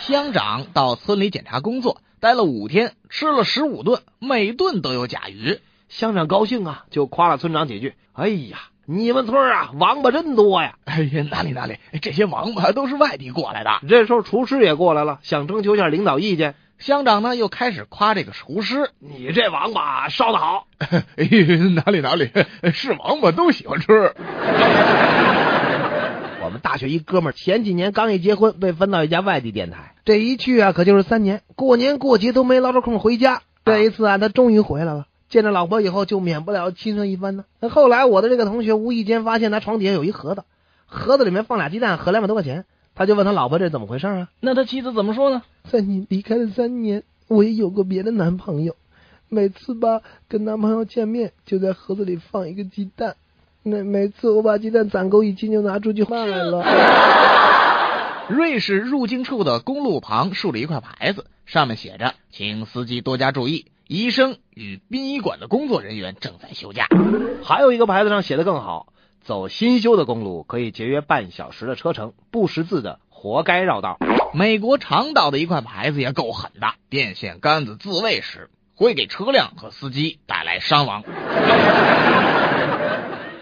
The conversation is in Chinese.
乡长到村里检查工作，待了五天，吃了十五顿，每顿都有甲鱼。乡长高兴啊，就夸了村长几句。哎呀，你们村啊，王八真多呀！哎呀，哪里哪里，这些王八都是外地过来的。这时候厨师也过来了，想征求一下领导意见。乡长呢，又开始夸这个厨师：“你这王八烧的好。”哎，哪里哪里，是王八都喜欢吃。我们大学一哥们儿前几年刚一结婚，被分到一家外地电台，这一去啊，可就是三年，过年过节都没捞着空回家。这一次啊，他终于回来了，见着老婆以后就免不了亲热一番呢。那后来我的这个同学无意间发现他床底下有一盒子，盒子里面放俩鸡蛋和两百多块钱，他就问他老婆这怎么回事啊？那他妻子怎么说呢？在你离开了三年，我也有过别的男朋友，每次吧跟男朋友见面就在盒子里放一个鸡蛋。每每次我把鸡蛋攒够一斤，就拿出去卖了。瑞士入境处的公路旁竖了一块牌子，上面写着：“请司机多加注意，医生与殡仪馆的工作人员正在休假。”还有一个牌子上写的更好：“走新修的公路可以节约半小时的车程，不识字的活该绕道。”美国长岛的一块牌子也够狠的：“电线杆子自卫时会给车辆和司机带来伤亡。”